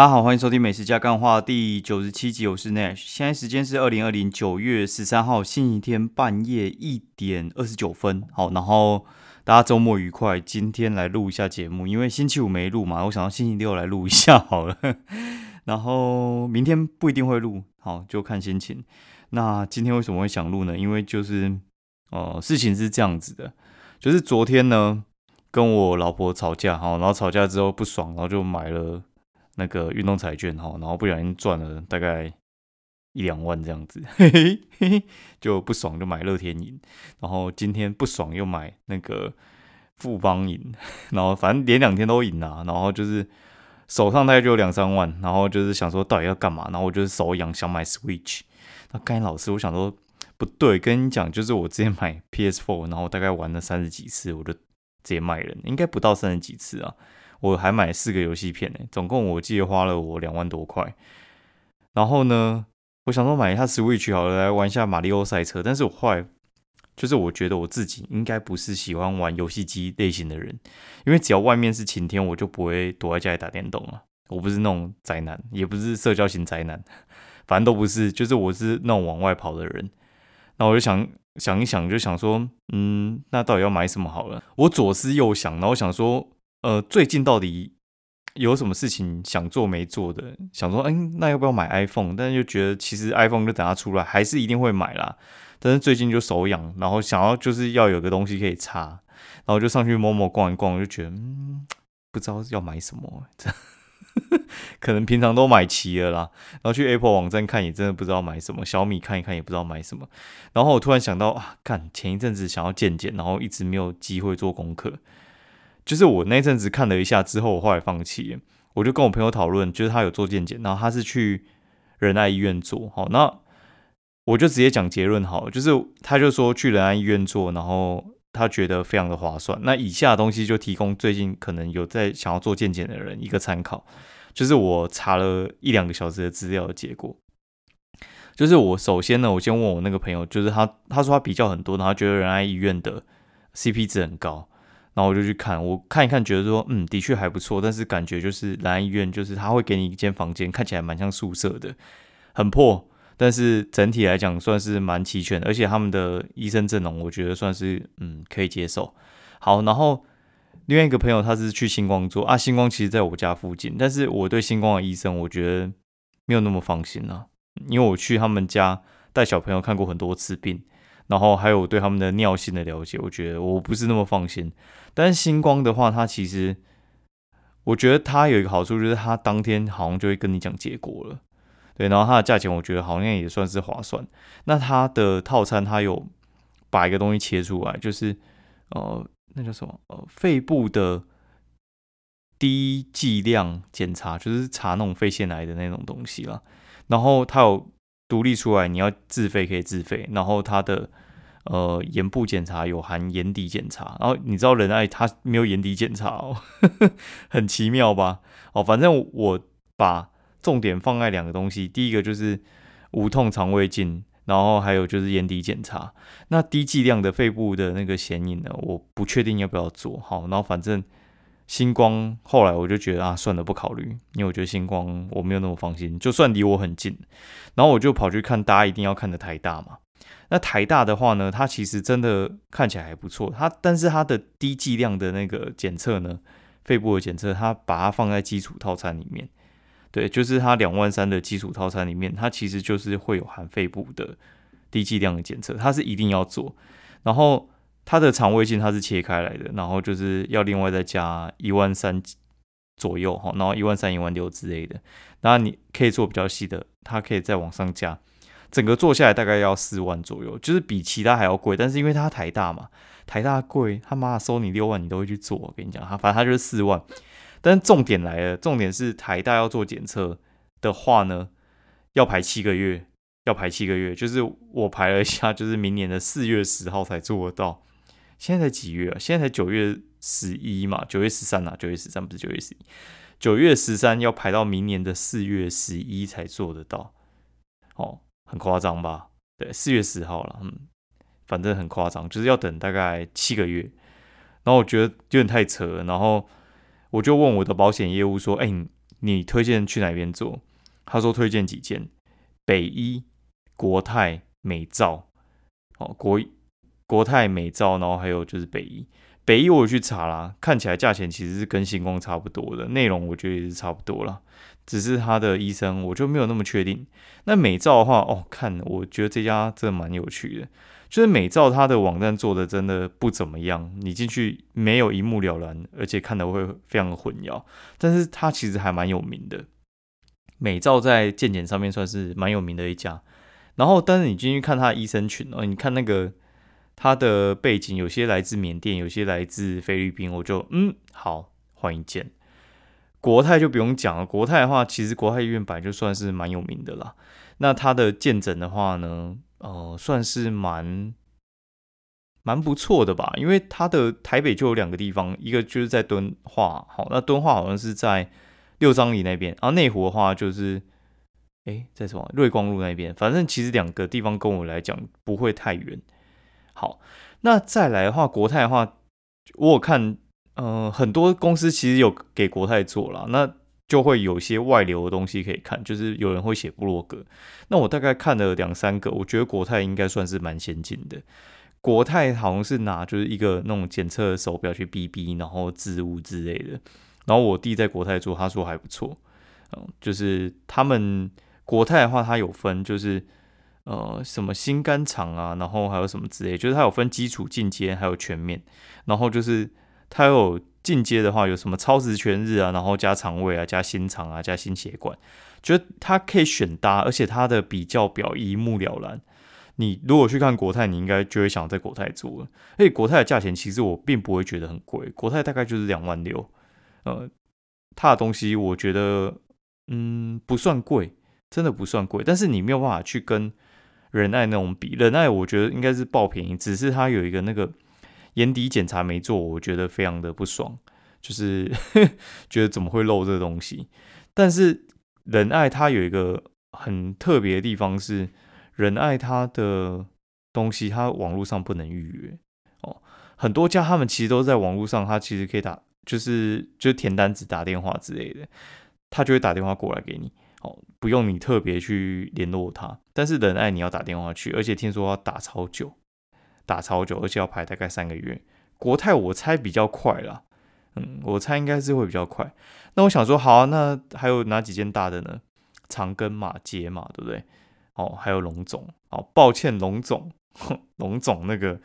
大家好，欢迎收听《美食加干话》第九十七集，我是 Nash。现在时间是二零二零九月十三号星期天半夜一点二十九分。好，然后大家周末愉快。今天来录一下节目，因为星期五没录嘛，我想到星期六来录一下好了。然后明天不一定会录，好就看心情。那今天为什么会想录呢？因为就是呃，事情是这样子的，就是昨天呢跟我老婆吵架，好，然后吵架之后不爽，然后就买了。那个运动彩券哈，然后不小心赚了大概一两万这样子，就不爽就买乐天银，然后今天不爽又买那个富邦银，然后反正连两天都赢啊，然后就是手上大概就有两三万，然后就是想说到底要干嘛，然后我就是手痒想买 Switch，那该老师我想说不对，跟你讲就是我之前买 PS4，然后大概玩了三十几次，我就直接卖人，应该不到三十几次啊。我还买四个游戏片呢，总共我记得花了我两万多块。然后呢，我想说买一下 Switch 好了，来玩一下马里奥赛车。但是我后来就是我觉得我自己应该不是喜欢玩游戏机类型的人，因为只要外面是晴天，我就不会躲在家里打电动了。我不是那种宅男，也不是社交型宅男，反正都不是，就是我是那种往外跑的人。那我就想想一想，就想说，嗯，那到底要买什么好了？我左思右想，然后想说。呃，最近到底有什么事情想做没做的？想说，嗯，那要不要买 iPhone？但是又觉得其实 iPhone 就等它出来，还是一定会买啦。但是最近就手痒，然后想要就是要有个东西可以插，然后就上去摸摸逛一逛，就觉得嗯，不知道要买什么，这 可能平常都买齐了啦。然后去 Apple 网站看，也真的不知道买什么。小米看一看，也不知道买什么。然后我突然想到啊，看前一阵子想要健健，然后一直没有机会做功课。就是我那阵子看了一下之后，我后来放弃。我就跟我朋友讨论，就是他有做健检，然后他是去仁爱医院做。好，那我就直接讲结论好，就是他就说去仁爱医院做，然后他觉得非常的划算。那以下东西就提供最近可能有在想要做健检的人一个参考，就是我查了一两个小时的资料的结果。就是我首先呢，我先问我那个朋友，就是他他说他比较很多，然后觉得仁爱医院的 CP 值很高。然后我就去看，我看一看，觉得说，嗯，的确还不错，但是感觉就是蓝医院，就是他会给你一间房间，看起来蛮像宿舍的，很破，但是整体来讲算是蛮齐全，而且他们的医生阵容，我觉得算是嗯可以接受。好，然后另外一个朋友他是去星光做啊，星光其实在我家附近，但是我对星光的医生，我觉得没有那么放心啊，因为我去他们家带小朋友看过很多次病。然后还有对他们的尿性的了解，我觉得我不是那么放心。但是星光的话，它其实我觉得它有一个好处，就是它当天好像就会跟你讲结果了，对。然后它的价钱，我觉得好像也算是划算。那它的套餐，它有把一个东西切出来，就是呃，那叫什么？呃，肺部的低剂量检查，就是查那种肺腺癌的那种东西了。然后它有。独立出来，你要自费可以自费，然后它的呃眼部检查有含眼底检查，然后你知道仁爱它没有眼底检查哦，很奇妙吧？哦，反正我把重点放在两个东西，第一个就是无痛肠胃镜，然后还有就是眼底检查。那低剂量的肺部的那个显影呢，我不确定要不要做好，然后反正。星光后来我就觉得啊，算了，不考虑，因为我觉得星光我没有那么放心，就算离我很近，然后我就跑去看大家一定要看的台大嘛。那台大的话呢，它其实真的看起来还不错，它但是它的低剂量的那个检测呢，肺部的检测，它把它放在基础套餐里面，对，就是它两万三的基础套餐里面，它其实就是会有含肺部的低剂量的检测，它是一定要做，然后。它的肠胃镜它是切开来的，然后就是要另外再加一万三左右哈，然后一万三、一万六之类的。然后你可以做比较细的，它可以再往上加，整个做下来大概要四万左右，就是比其他还要贵。但是因为它台大嘛，台大贵，他妈收你六万，你都会去做。我跟你讲，他反正他就是四万。但是重点来了，重点是台大要做检测的话呢，要排七个月，要排七个月。就是我排了一下，就是明年的四月十号才做得到。现在才几月啊？现在才九月十一嘛，九月十三啊，九月十三不是九月十一，九月十三要排到明年的四月十一才做得到，哦，很夸张吧？对，四月十号了，嗯，反正很夸张，就是要等大概七个月。然后我觉得有点太扯了，然后我就问我的保险业务说：“哎，你推荐去哪边做？他说推荐几间，北医、国泰、美照，哦，国国泰、美照，然后还有就是北医。北医我去查啦，看起来价钱其实是跟星光差不多的，内容我觉得也是差不多了，只是他的医生我就没有那么确定。那美照的话，哦，看我觉得这家真的蛮有趣的，就是美照它的网站做的真的不怎么样，你进去没有一目了然，而且看的会非常的混淆，但是它其实还蛮有名的。美照在健检上面算是蛮有名的一家，然后但是你进去看他的医生群哦，你看那个。他的背景有些来自缅甸，有些来自菲律宾，我就嗯好欢迎见。国泰就不用讲了，国泰的话，其实国泰医院本来就算是蛮有名的啦。那他的见诊的话呢，呃，算是蛮蛮不错的吧，因为他的台北就有两个地方，一个就是在敦化，好，那敦化好像是在六张里那边，然后内湖的话就是哎在什么瑞光路那边，反正其实两个地方跟我来讲不会太远。好，那再来的话，国泰的话，我有看，呃，很多公司其实有给国泰做了，那就会有些外流的东西可以看，就是有人会写部落格。那我大概看了两三个，我觉得国泰应该算是蛮先进的。国泰好像是拿就是一个那种检测手表去逼逼，然后置物之类的。然后我弟在国泰做，他说还不错，嗯，就是他们国泰的话，它有分就是。呃，什么心肝肠啊，然后还有什么之类，就是它有分基础、进阶，还有全面。然后就是它有进阶的话，有什么超值全日啊，然后加肠胃啊，加心肠啊，加心血管，觉得它可以选搭，而且它的比较表一目了然。你如果去看国泰，你应该就会想在国泰做了。而且国泰的价钱其实我并不会觉得很贵，国泰大概就是两万六。呃，它的东西我觉得嗯不算贵，真的不算贵，但是你没有办法去跟。仁爱那种比仁爱，我觉得应该是爆便宜，只是它有一个那个眼底检查没做，我觉得非常的不爽，就是 觉得怎么会漏这东西。但是仁爱它有一个很特别的地方是，仁爱它的东西它网络上不能预约哦，很多家他们其实都在网络上，他其实可以打，就是就填单子、打电话之类的，他就会打电话过来给你。哦，不用你特别去联络他，但是仁爱你要打电话去，而且听说要打超久，打超久，而且要排大概三个月。国泰我猜比较快啦，嗯，我猜应该是会比较快。那我想说，好啊，那还有哪几件大的呢？长庚马街嘛，对不对？哦，还有龙总。哦，抱歉，龙总，龙总那个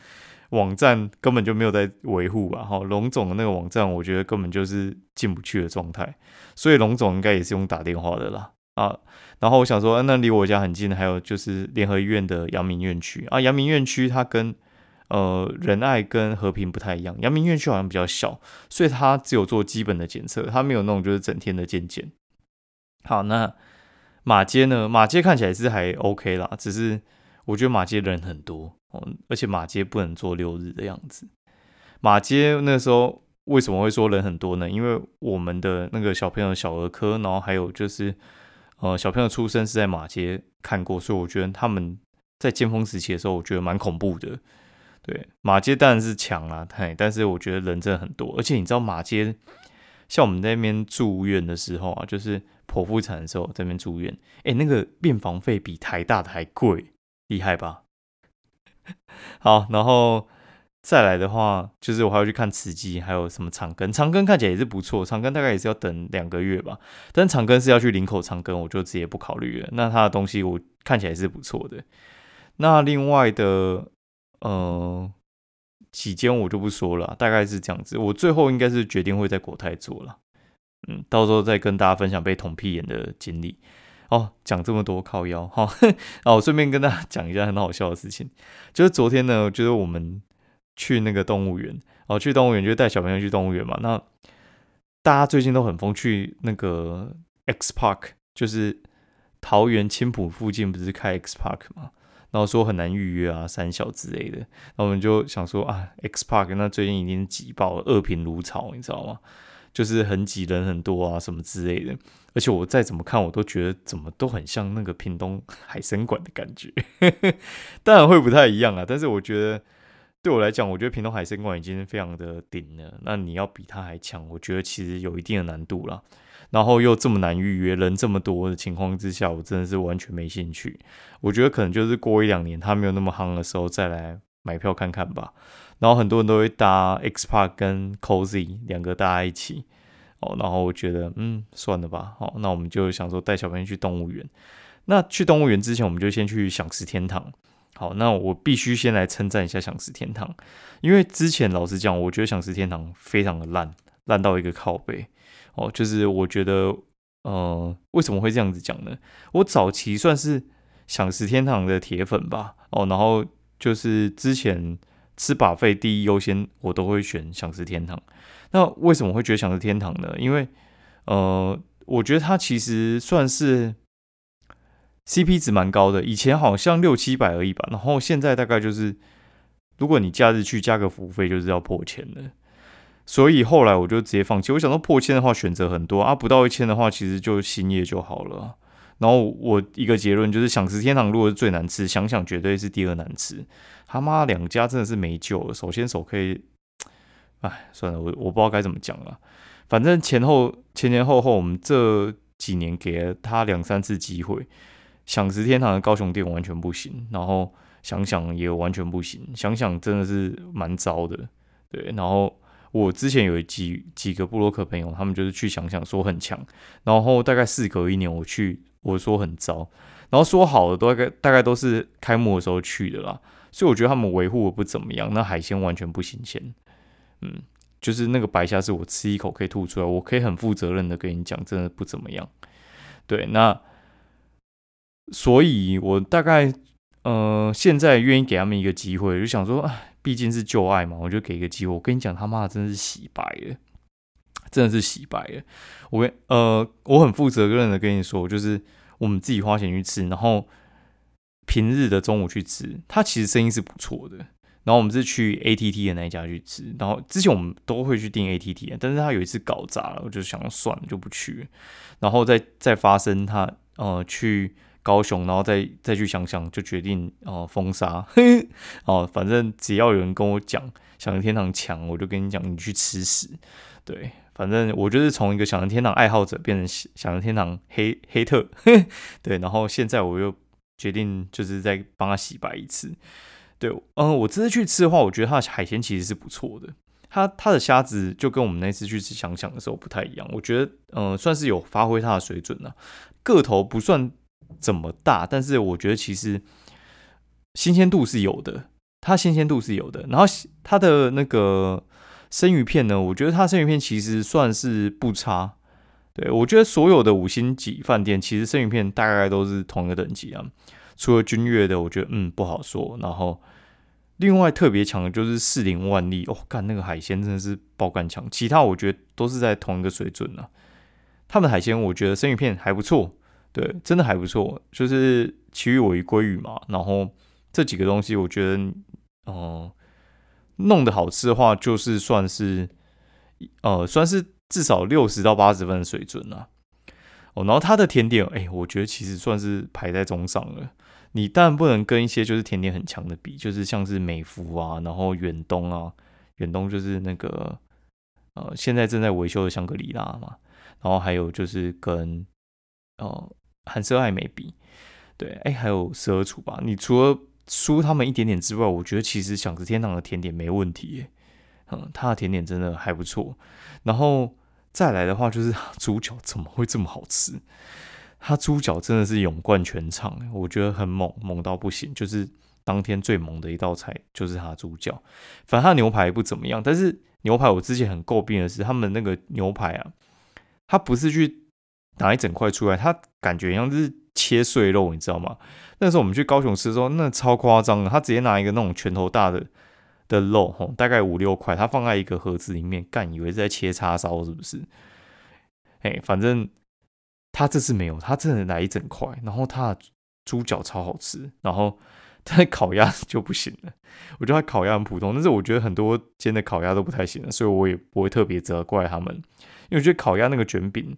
网站根本就没有在维护吧。哈，龙总的那个网站，我觉得根本就是进不去的状态，所以龙总应该也是用打电话的啦。啊，然后我想说，那离我家很近，还有就是联合医院的阳明院区啊。阳明院区它跟呃仁爱跟和平不太一样，阳明院区好像比较小，所以它只有做基本的检测，它没有那种就是整天的健检。好，那马街呢？马街看起来是还 OK 啦，只是我觉得马街人很多，而且马街不能做六日的样子。马街那时候为什么会说人很多呢？因为我们的那个小朋友小儿科，然后还有就是。呃，小朋友出生是在马街看过，所以我觉得他们在尖峰时期的时候，我觉得蛮恐怖的。对，马街当然是强啊，嘿，但是我觉得人真的很多，而且你知道马街，像我们那边住院的时候啊，就是剖腹产的时候在那边住院，哎，那个病房费比台大的还贵，厉害吧？好，然后。再来的话，就是我还要去看慈济，还有什么长庚？长庚看起来也是不错，长庚大概也是要等两个月吧。但长庚是要去林口长庚，我就直接不考虑了。那他的东西我看起来是不错的。那另外的呃几间我就不说了，大概是这样子。我最后应该是决定会在国泰做了，嗯，到时候再跟大家分享被捅屁眼的经历。哦，讲这么多靠腰哈，哦，顺便跟大家讲一下很好笑的事情，就是昨天呢，就是我们。去那个动物园哦，去动物园就带小朋友去动物园嘛。那大家最近都很疯，去那个 X Park，就是桃园青浦附近不是开 X Park 嘛？然后说很难预约啊，三小之类的。那我们就想说啊，X Park 那最近已经挤爆了，恶评如潮，你知道吗？就是很挤人很多啊，什么之类的。而且我再怎么看，我都觉得怎么都很像那个屏东海参馆的感觉。当然会不太一样啊，但是我觉得。对我来讲，我觉得屏东海参馆已经非常的顶了。那你要比它还强，我觉得其实有一定的难度了。然后又这么难预约，人这么多的情况之下，我真的是完全没兴趣。我觉得可能就是过一两年他没有那么夯的时候再来买票看看吧。然后很多人都会搭 X Park 跟 Cozy 两个搭一起哦，然后我觉得嗯算了吧，好，那我们就想说带小朋友去动物园。那去动物园之前，我们就先去享食天堂。好，那我必须先来称赞一下享食天堂，因为之前老实讲，我觉得享食天堂非常的烂，烂到一个靠背哦。就是我觉得，呃，为什么会这样子讲呢？我早期算是享食天堂的铁粉吧，哦，然后就是之前吃把费第一优先，我都会选享食天堂。那为什么会觉得享食天堂呢？因为，呃，我觉得它其实算是。CP 值蛮高的，以前好像六七百而已吧，然后现在大概就是，如果你假日去加个服务费，就是要破千了。所以后来我就直接放弃。我想说破千的话选择很多啊，不到一千的话其实就新业就好了。然后我一个结论就是，享食天堂如果是最难吃，想想绝对是第二难吃。他妈两家真的是没救了。首先手可以，哎，算了，我我不知道该怎么讲了。反正前后前前后后，我们这几年给了他两三次机会。享食天堂的高雄店完全不行，然后想想也完全不行，想想真的是蛮糟的，对。然后我之前有几几个布洛克朋友，他们就是去想想说很强，然后大概事隔一年我去，我说很糟，然后说好的都大概大概都是开幕的时候去的啦，所以我觉得他们维护的不怎么样，那海鲜完全不新鲜，嗯，就是那个白虾是我吃一口可以吐出来，我可以很负责任的跟你讲，真的不怎么样，对，那。所以，我大概呃，现在愿意给他们一个机会，就想说，哎，毕竟是旧爱嘛，我就给一个机会。我跟你讲，他妈的，真的是洗白了，真的是洗白了。我跟呃，我很负责任的跟你说，就是我们自己花钱去吃，然后平日的中午去吃，他其实生意是不错的。然后我们是去 ATT 的那一家去吃，然后之前我们都会去订 ATT，但是他有一次搞砸了，我就想算了，就不去。然后再再发生他呃去。高雄，然后再再去想想，就决定哦封杀 哦，反正只要有人跟我讲想天堂强，我就跟你讲，你去吃屎。对，反正我就是从一个想人天堂爱好者变成想人天堂黑黑特。对，然后现在我又决定就是再帮他洗白一次。对，嗯，我这次去吃的话，我觉得它的海鲜其实是不错的。它它的虾子就跟我们那次去吃想想的时候不太一样，我觉得嗯算是有发挥它的水准了，个头不算。怎么大？但是我觉得其实新鲜度是有的，它新鲜度是有的。然后它的那个生鱼片呢，我觉得它生鱼片其实算是不差。对我觉得所有的五星级饭店其实生鱼片大概都是同一个等级啊，除了君悦的，我觉得嗯不好说。然后另外特别强的就是四零万利哦，干那个海鲜真的是爆干强，其他我觉得都是在同一个水准啊。他们海鲜我觉得生鱼片还不错。对，真的还不错，就是其余尾鱼、鲑鱼嘛，然后这几个东西，我觉得，哦，弄得好吃的话，就是算是，呃，算是至少六十到八十分的水准了。哦，然后它的甜点，哎，我觉得其实算是排在中上了。你当然不能跟一些就是甜点很强的比，就是像是美孚啊，然后远东啊，远东就是那个，呃，现在正在维修的香格里拉嘛，然后还有就是跟，哦。韩式爱美比，对，哎，还有十二厨吧。你除了输他们一点点之外，我觉得其实享食天堂的甜点没问题，嗯，它的甜点真的还不错。然后再来的话，就是 猪脚怎么会这么好吃？它猪脚真的是勇冠全场，我觉得很猛，猛到不行。就是当天最猛的一道菜就是它猪脚，反正它牛排不怎么样。但是牛排我之前很诟病的是，他们那个牛排啊，它不是去。拿一整块出来，它感觉像是切碎肉，你知道吗？那时候我们去高雄吃的时候，那超夸张的，他直接拿一个那种拳头大的的肉，吼，大概五六块，他放在一个盒子里面，干以为是在切叉烧，是不是？哎，反正他这次没有，他真的来一整块，然后他的猪脚超好吃，然后他烤鸭就不行了。我觉得他烤鸭很普通，但是我觉得很多间的烤鸭都不太行，所以我也不会特别责怪他们，因为我觉得烤鸭那个卷饼。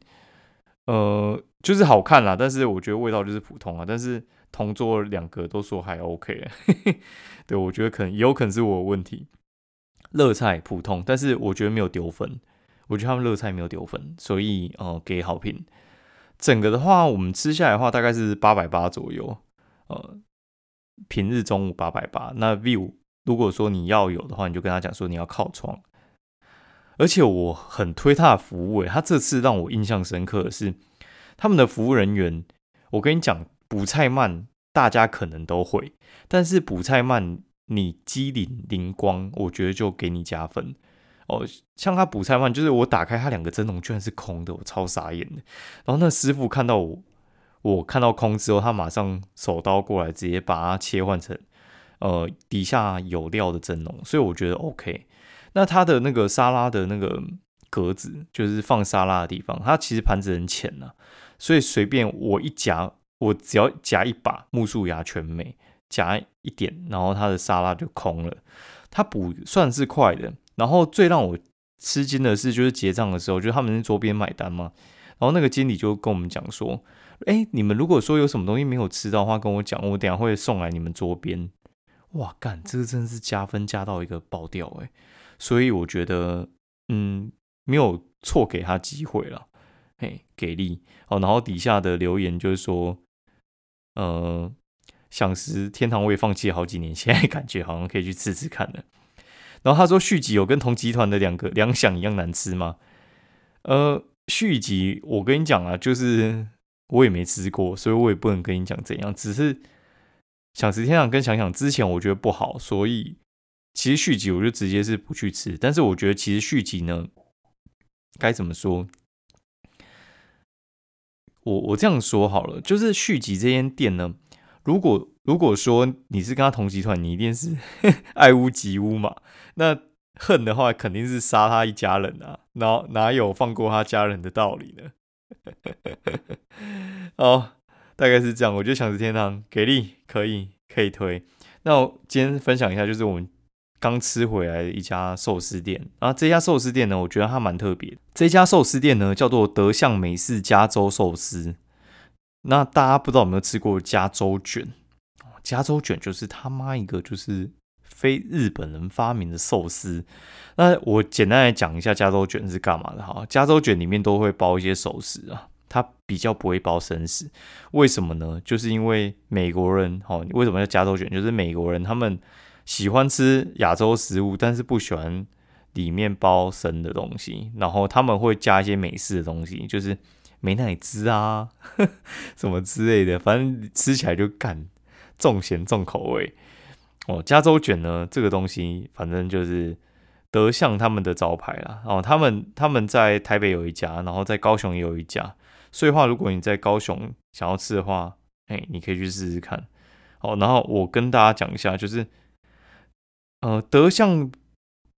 呃，就是好看啦，但是我觉得味道就是普通啊。但是同桌两个都说还 OK，对我觉得可能也有可能是我的问题。热菜普通，但是我觉得没有丢分。我觉得他们热菜没有丢分，所以呃给好评。整个的话，我们吃下来的话大概是八百八左右，呃，平日中午八百八。那 view 如果说你要有的话，你就跟他讲说你要靠窗。而且我很推他的服务，诶，他这次让我印象深刻的是他们的服务人员。我跟你讲，补菜慢大家可能都会，但是补菜慢你机灵灵光，我觉得就给你加分。哦，像他补菜慢，就是我打开他两个蒸笼居然是空的，我超傻眼的。然后那师傅看到我，我看到空之后，他马上手刀过来，直接把它切换成呃底下有料的蒸笼，所以我觉得 OK。那它的那个沙拉的那个格子，就是放沙拉的地方，它其实盘子很浅呐，所以随便我一夹，我只要夹一把木薯芽全没，夹一点，然后它的沙拉就空了。它补算是快的。然后最让我吃惊的是，就是结账的时候，就是他们在桌边买单嘛。然后那个经理就跟我们讲说：“哎，你们如果说有什么东西没有吃到的话，跟我讲，我等下会送来你们桌边。”哇，干，这个真是加分加到一个爆掉哎！所以我觉得，嗯，没有错给他机会了，嘿，给力哦。然后底下的留言就是说：“呃，想食天堂味放弃好几年，现在感觉好像可以去吃吃看了。”然后他说续集有跟同集团的两个两响一样难吃吗？呃，续集我跟你讲啊，就是我也没吃过，所以我也不能跟你讲怎样。只是想食天堂跟想想之前我觉得不好，所以其实续集我就直接是不去吃。但是我觉得其实续集呢，该怎么说？我我这样说好了，就是续集这间店呢，如果如果说你是跟他同集团，你一定是 爱屋及乌嘛。那恨的话，肯定是杀他一家人啊！哪哪有放过他家人的道理呢？哦，大概是这样。我觉得享食天堂给力，可以可以推。那我今天分享一下，就是我们刚吃回来的一家寿司店。然后这家寿司店呢，我觉得它蛮特别。这家寿司店呢，叫做德向美式加州寿司。那大家不知道有没有吃过加州卷？加州卷就是他妈一个就是。非日本人发明的寿司，那我简单来讲一下加州卷是干嘛的哈。加州卷里面都会包一些熟食啊，它比较不会包生食。为什么呢？就是因为美国人哦，为什么叫加州卷？就是美国人他们喜欢吃亚洲食物，但是不喜欢里面包生的东西，然后他们会加一些美式的东西，就是美乃滋啊 什么之类的，反正吃起来就干重咸重口味。哦，加州卷呢，这个东西反正就是德相他们的招牌啦。哦，他们他们在台北有一家，然后在高雄也有一家。所以话，如果你在高雄想要吃的话，哎，你可以去试试看。哦，然后我跟大家讲一下，就是呃，德相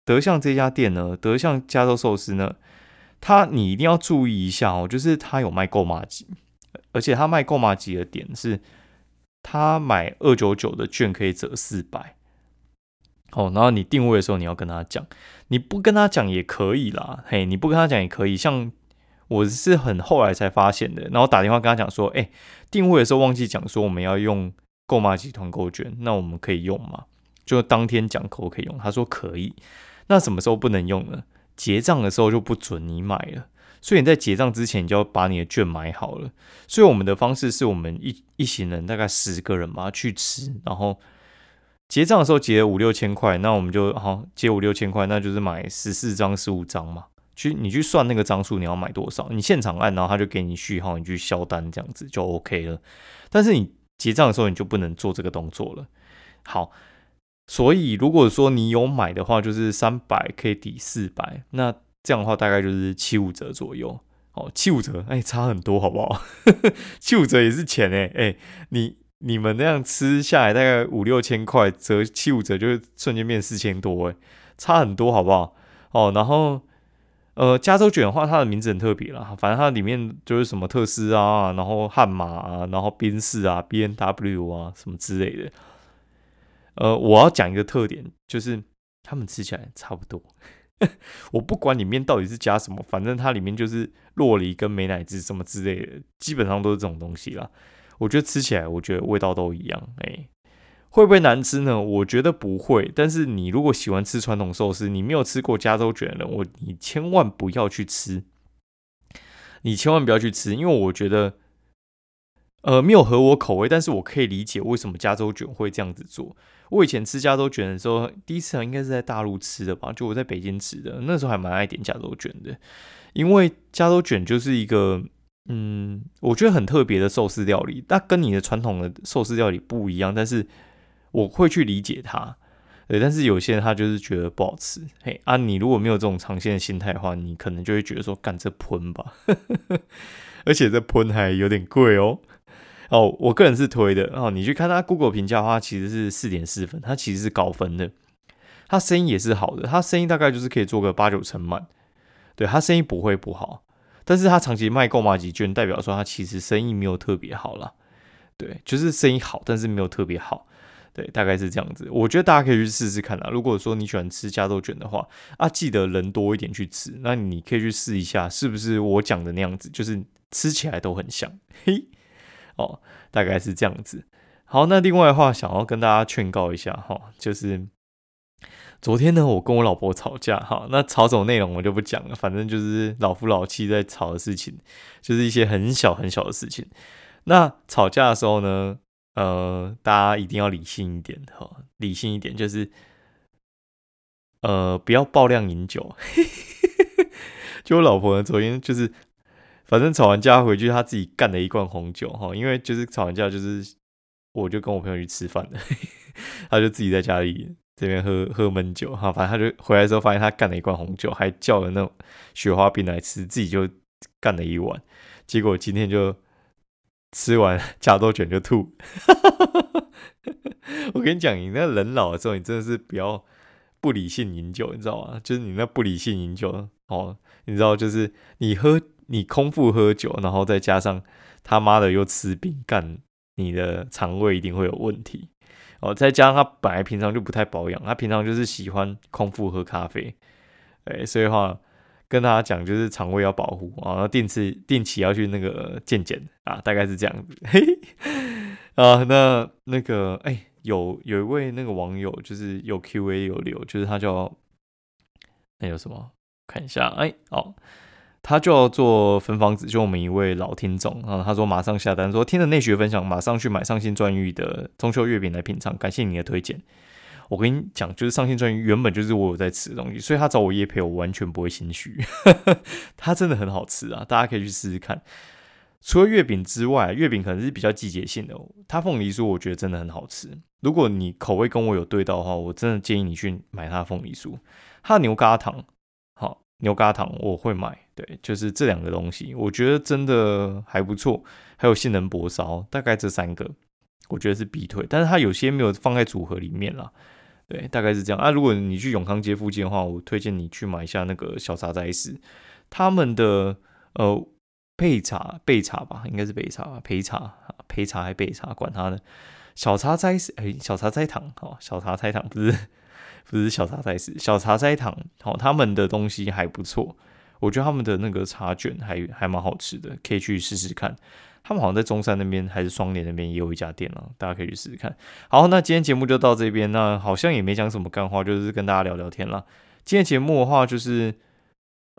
德相这家店呢，德相加州寿司呢，它你一定要注意一下哦，就是它有卖购码机，而且它卖购码机的点是。他买二九九的券可以折四百，哦，然后你定位的时候你要跟他讲，你不跟他讲也可以啦，嘿，你不跟他讲也可以。像我是很后来才发现的，然后打电话跟他讲说，哎，定位的时候忘记讲说我们要用购买集团购券，那我们可以用吗？就当天讲可不可以用？他说可以。那什么时候不能用呢？结账的时候就不准你买了。所以你在结账之前，你就要把你的券买好了。所以我们的方式是我们一一行人大概十个人嘛去吃，然后结账的时候结了五六千块，那我们就好结五六千块，那就是买十四张、十五张嘛。去你去算那个张数，你要买多少？你现场按，然后他就给你序号，你去销单这样子就 OK 了。但是你结账的时候，你就不能做这个动作了。好，所以如果说你有买的话，就是三百可以抵四百，那。这样的话大概就是七五折左右，哦，七五折，哎，差很多，好不好？七五折也是钱哎，哎，你你们那样吃下来大概五六千块，折七五折就瞬间变四千多，哎，差很多，好不好？哦，然后呃，加州卷的话，它的名字很特别啦，反正它里面就是什么特斯啊，然后悍马啊，然后宾士啊，B N W 啊，什么之类的。呃，我要讲一个特点，就是他们吃起来差不多。我不管里面到底是加什么，反正它里面就是洛梨跟美乃滋什么之类的，基本上都是这种东西啦。我觉得吃起来，我觉得味道都一样。哎，会不会难吃呢？我觉得不会。但是你如果喜欢吃传统寿司，你没有吃过加州卷的，我你千万不要去吃。你千万不要去吃，因为我觉得，呃，没有合我口味。但是我可以理解为什么加州卷会这样子做。我以前吃加州卷的时候，第一次应该是在大陆吃的吧？就我在北京吃的，那时候还蛮爱点加州卷的，因为加州卷就是一个。嗯，我觉得很特别的寿司料理，那跟你的传统的寿司料理不一样，但是我会去理解它。对，但是有些人他就是觉得不好吃。嘿啊，你如果没有这种长线的心态的话，你可能就会觉得说，干这喷吧，而且这喷还有点贵哦。哦，我个人是推的哦。你去看他 Google 评价的话，其实是四点四分，它其实是高分的。它声音也是好的，它声音大概就是可以做个八九成满。对，它声音不会不好。但是他长期卖购买几卷，代表说他其实生意没有特别好了，对，就是生意好，但是没有特别好，对，大概是这样子。我觉得大家可以去试试看啦。如果说你喜欢吃加州卷的话，啊，记得人多一点去吃，那你可以去试一下，是不是我讲的那样子，就是吃起来都很香，嘿，哦，大概是这样子。好，那另外的话，想要跟大家劝告一下哈，就是。昨天呢，我跟我老婆吵架，哈，那吵什么内容我就不讲了，反正就是老夫老妻在吵的事情，就是一些很小很小的事情。那吵架的时候呢，呃，大家一定要理性一点，哈，理性一点，就是呃，不要爆量饮酒。就我老婆呢，昨天就是，反正吵完架回去，他自己干了一罐红酒，哈，因为就是吵完架，就是我就跟我朋友去吃饭的，他就自己在家里。这边喝喝闷酒哈，反正他就回来之后发现他干了一罐红酒，还叫了那种雪花冰来吃，自己就干了一碗，结果今天就吃完加多卷就吐。我跟你讲，你那人老了之后，你真的是不要不理性饮酒，你知道吗？就是你那不理性饮酒哦，你知道，就是你喝你空腹喝酒，然后再加上他妈的又吃饼干，你的肠胃一定会有问题。哦，再加上他本来平常就不太保养，他平常就是喜欢空腹喝咖啡，哎，所以话跟大家讲就是肠胃要保护啊，定期定期要去那个健检啊，大概是这样子。嘿，啊，那那个哎，有有一位那个网友就是有 Q&A 有留，就是他叫那有什么看一下，哎，哦。他就要做分房子，就我们一位老听众啊，他说马上下单，说听了内学分享，马上去买上新专玉的中秋月饼来品尝，感谢你的推荐。我跟你讲，就是上新专玉原本就是我有在吃的东西，所以他找我叶配，我完全不会心虚。它真的很好吃啊，大家可以去试试看。除了月饼之外，月饼可能是比较季节性的，它凤梨酥我觉得真的很好吃。如果你口味跟我有对到的话，我真的建议你去买它凤梨酥，它的牛轧糖。牛轧糖我会买，对，就是这两个东西，我觉得真的还不错。还有性能薄烧，大概这三个，我觉得是必推。但是它有些没有放在组合里面啦，对，大概是这样。啊，如果你去永康街附近的话，我推荐你去买一下那个小茶斋食，他们的呃焙茶焙茶吧，应该是焙茶吧焙茶焙茶还焙茶，管它的小茶斋是哎小茶斋糖，好小茶斋糖不是。不是小茶斋是小茶斋堂，好，他们的东西还不错，我觉得他们的那个茶卷还还蛮好吃的，可以去试试看。他们好像在中山那边还是双连那边也有一家店啊，大家可以去试试看。好，那今天节目就到这边，那好像也没讲什么干话，就是跟大家聊聊天了。今天节目的话，就是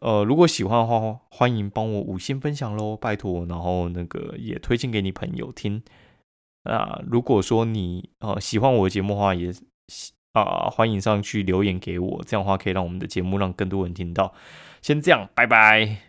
呃，如果喜欢的话，欢迎帮我五星分享喽，拜托，然后那个也推荐给你朋友听。那如果说你呃喜欢我的节目的话，也啊，欢迎上去留言给我，这样的话可以让我们的节目让更多人听到。先这样，拜拜。